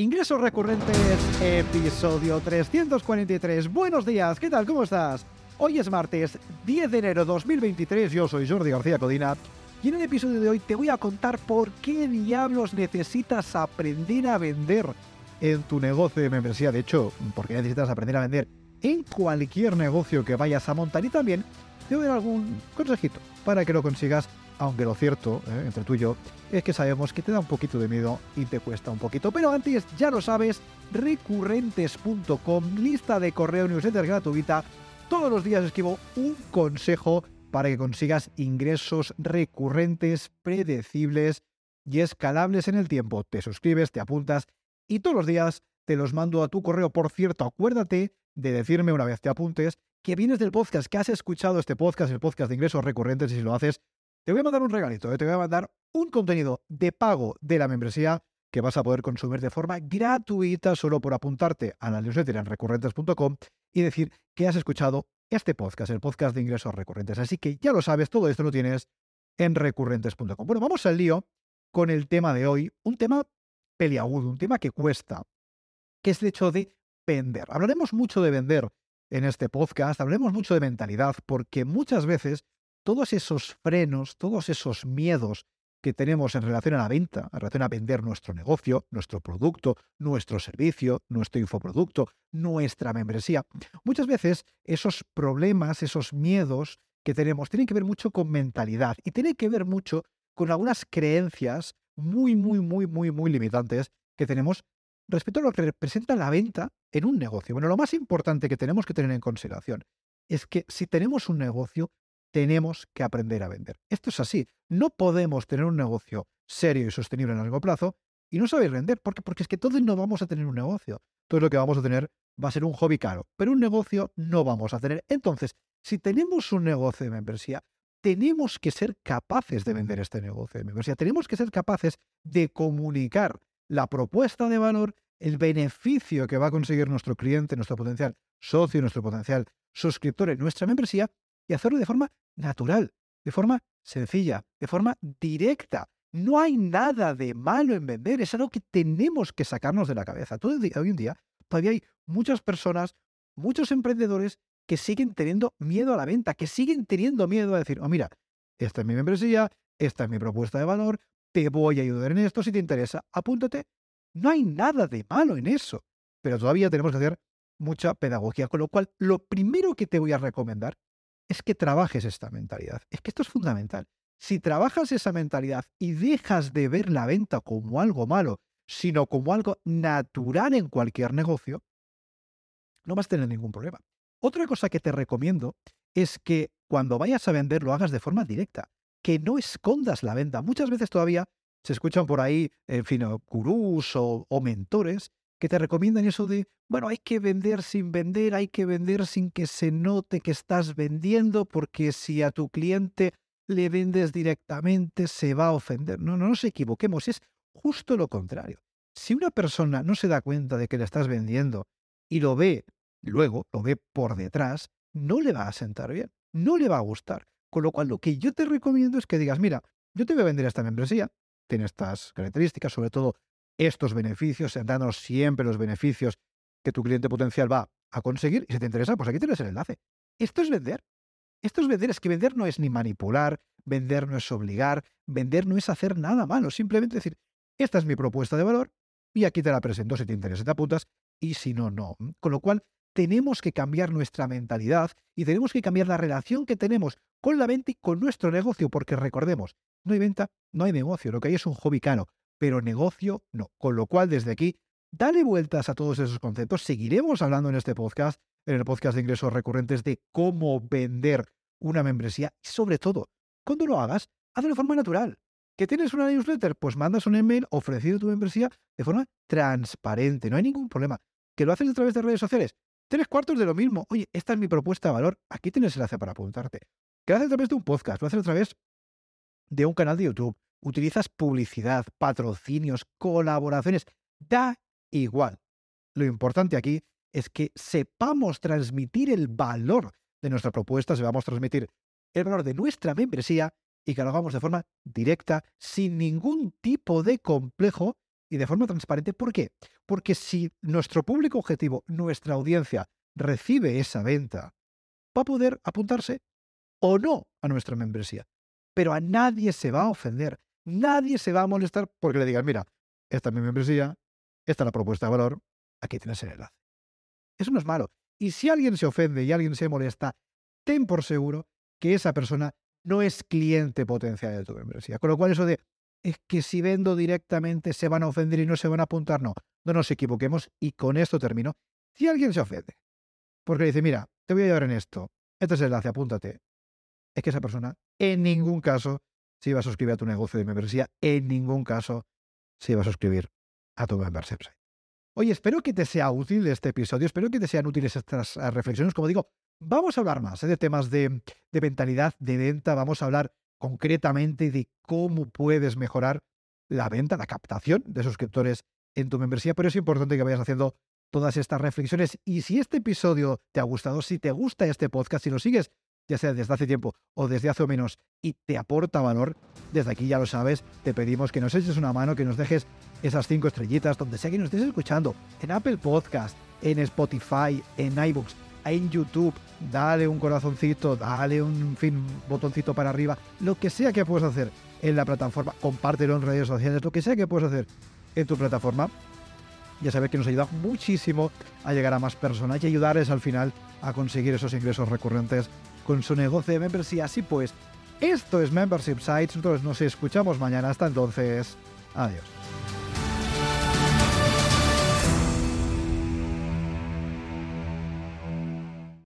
Ingresos recurrentes, episodio 343. Buenos días, ¿qué tal? ¿Cómo estás? Hoy es martes 10 de enero 2023, yo soy Jordi García Codina y en el episodio de hoy te voy a contar por qué diablos necesitas aprender a vender en tu negocio de membresía. De hecho, por qué necesitas aprender a vender en cualquier negocio que vayas a montar y también te voy a dar algún consejito para que lo consigas aunque lo cierto, eh, entre tú y yo, es que sabemos que te da un poquito de miedo y te cuesta un poquito. Pero antes, ya lo sabes, recurrentes.com, lista de correo newsletter gratuita. Todos los días escribo un consejo para que consigas ingresos recurrentes, predecibles y escalables en el tiempo. Te suscribes, te apuntas y todos los días te los mando a tu correo. Por cierto, acuérdate de decirme una vez te apuntes que vienes del podcast, que has escuchado este podcast, el podcast de ingresos recurrentes y si lo haces, te voy a mandar un regalito, ¿eh? te voy a mandar un contenido de pago de la membresía que vas a poder consumir de forma gratuita solo por apuntarte a la newsletter en recurrentes.com y decir que has escuchado este podcast, el podcast de ingresos recurrentes. Así que ya lo sabes, todo esto lo tienes en recurrentes.com. Bueno, vamos al lío con el tema de hoy, un tema peliagudo, un tema que cuesta, que es el hecho de vender. Hablaremos mucho de vender en este podcast, hablaremos mucho de mentalidad, porque muchas veces todos esos frenos, todos esos miedos que tenemos en relación a la venta, en relación a vender nuestro negocio, nuestro producto, nuestro servicio, nuestro infoproducto, nuestra membresía. Muchas veces esos problemas, esos miedos que tenemos tienen que ver mucho con mentalidad y tienen que ver mucho con algunas creencias muy, muy, muy, muy, muy limitantes que tenemos respecto a lo que representa la venta en un negocio. Bueno, lo más importante que tenemos que tener en consideración es que si tenemos un negocio, tenemos que aprender a vender. Esto es así. No podemos tener un negocio serio y sostenible a largo plazo y no saber vender, porque, porque es que todos no vamos a tener un negocio. Todo lo que vamos a tener va a ser un hobby caro, pero un negocio no vamos a tener. Entonces, si tenemos un negocio de membresía, tenemos que ser capaces de vender este negocio de membresía. Tenemos que ser capaces de comunicar la propuesta de valor, el beneficio que va a conseguir nuestro cliente, nuestro potencial socio, nuestro potencial suscriptor en nuestra membresía y hacerlo de forma natural, de forma sencilla, de forma directa. No hay nada de malo en vender, es algo que tenemos que sacarnos de la cabeza. Todo hoy en día todavía hay muchas personas, muchos emprendedores que siguen teniendo miedo a la venta, que siguen teniendo miedo a decir, oh mira, esta es mi membresía, esta es mi propuesta de valor, te voy a ayudar en esto, si te interesa, apúntate. No hay nada de malo en eso, pero todavía tenemos que hacer mucha pedagogía, con lo cual lo primero que te voy a recomendar es que trabajes esta mentalidad. Es que esto es fundamental. Si trabajas esa mentalidad y dejas de ver la venta como algo malo, sino como algo natural en cualquier negocio, no vas a tener ningún problema. Otra cosa que te recomiendo es que cuando vayas a vender lo hagas de forma directa, que no escondas la venta. Muchas veces todavía se escuchan por ahí, en fin, gurús o, o mentores que te recomiendan eso de, bueno, hay que vender sin vender, hay que vender sin que se note que estás vendiendo, porque si a tu cliente le vendes directamente se va a ofender. No, no nos equivoquemos, es justo lo contrario. Si una persona no se da cuenta de que le estás vendiendo y lo ve luego, lo ve por detrás, no le va a sentar bien, no le va a gustar. Con lo cual, lo que yo te recomiendo es que digas, mira, yo te voy a vender esta membresía, tiene estas características, sobre todo estos beneficios, danos siempre los beneficios que tu cliente potencial va a conseguir. Y si te interesa, pues aquí tienes el enlace. Esto es vender. Esto es vender. Es que vender no es ni manipular, vender no es obligar, vender no es hacer nada malo. Simplemente decir, esta es mi propuesta de valor y aquí te la presento. Si te interesa, te apuntas y si no, no. Con lo cual, tenemos que cambiar nuestra mentalidad y tenemos que cambiar la relación que tenemos con la venta y con nuestro negocio, porque recordemos, no hay venta, no hay negocio, lo que hay es un hobby caro pero negocio no. Con lo cual, desde aquí, dale vueltas a todos esos conceptos. Seguiremos hablando en este podcast, en el podcast de ingresos recurrentes, de cómo vender una membresía y sobre todo, cuando lo hagas, hazlo de forma natural. ¿Que tienes una newsletter? Pues mandas un email ofrecido tu membresía de forma transparente, no hay ningún problema. ¿Que lo haces a través de redes sociales? Tres cuartos de lo mismo. Oye, esta es mi propuesta de valor. Aquí tienes el enlace para apuntarte. ¿Que lo haces a través de un podcast? ¿Lo haces a través de un canal de YouTube? Utilizas publicidad, patrocinios, colaboraciones, da igual. Lo importante aquí es que sepamos transmitir el valor de nuestra propuesta, sepamos transmitir el valor de nuestra membresía y que lo hagamos de forma directa, sin ningún tipo de complejo y de forma transparente. ¿Por qué? Porque si nuestro público objetivo, nuestra audiencia, recibe esa venta, va a poder apuntarse o no a nuestra membresía. Pero a nadie se va a ofender, nadie se va a molestar porque le digan, mira, esta es mi membresía, esta es la propuesta de valor, aquí tienes el enlace. Eso no es malo. Y si alguien se ofende y alguien se molesta, ten por seguro que esa persona no es cliente potencial de tu membresía. Con lo cual eso de, es que si vendo directamente se van a ofender y no se van a apuntar, no, no nos equivoquemos y con esto termino. Si alguien se ofende, porque dice, mira, te voy a ayudar en esto, este es el enlace, apúntate, es que esa persona en ningún caso se iba a suscribir a tu negocio de membresía, en ningún caso se iba a suscribir a tu membership site. Oye, espero que te sea útil este episodio, espero que te sean útiles estas ah, reflexiones. Como digo, vamos a hablar más ¿eh? de temas de, de mentalidad, de venta, vamos a hablar concretamente de cómo puedes mejorar la venta, la captación de suscriptores en tu membresía, pero es importante que vayas haciendo todas estas reflexiones. Y si este episodio te ha gustado, si te gusta este podcast, si lo sigues ya sea desde hace tiempo o desde hace o menos, y te aporta valor, desde aquí ya lo sabes, te pedimos que nos eches una mano, que nos dejes esas cinco estrellitas donde sea que nos estés escuchando, en Apple Podcast, en Spotify, en iBooks, en YouTube, dale un corazoncito, dale un fin, botoncito para arriba, lo que sea que puedas hacer en la plataforma, compártelo en redes sociales, lo que sea que puedas hacer en tu plataforma, ya sabes que nos ayuda muchísimo a llegar a más personas y ayudarles al final a conseguir esos ingresos recurrentes con su negocio de membresía. Así pues, esto es Membership Sites. Nosotros nos escuchamos mañana. Hasta entonces, adiós.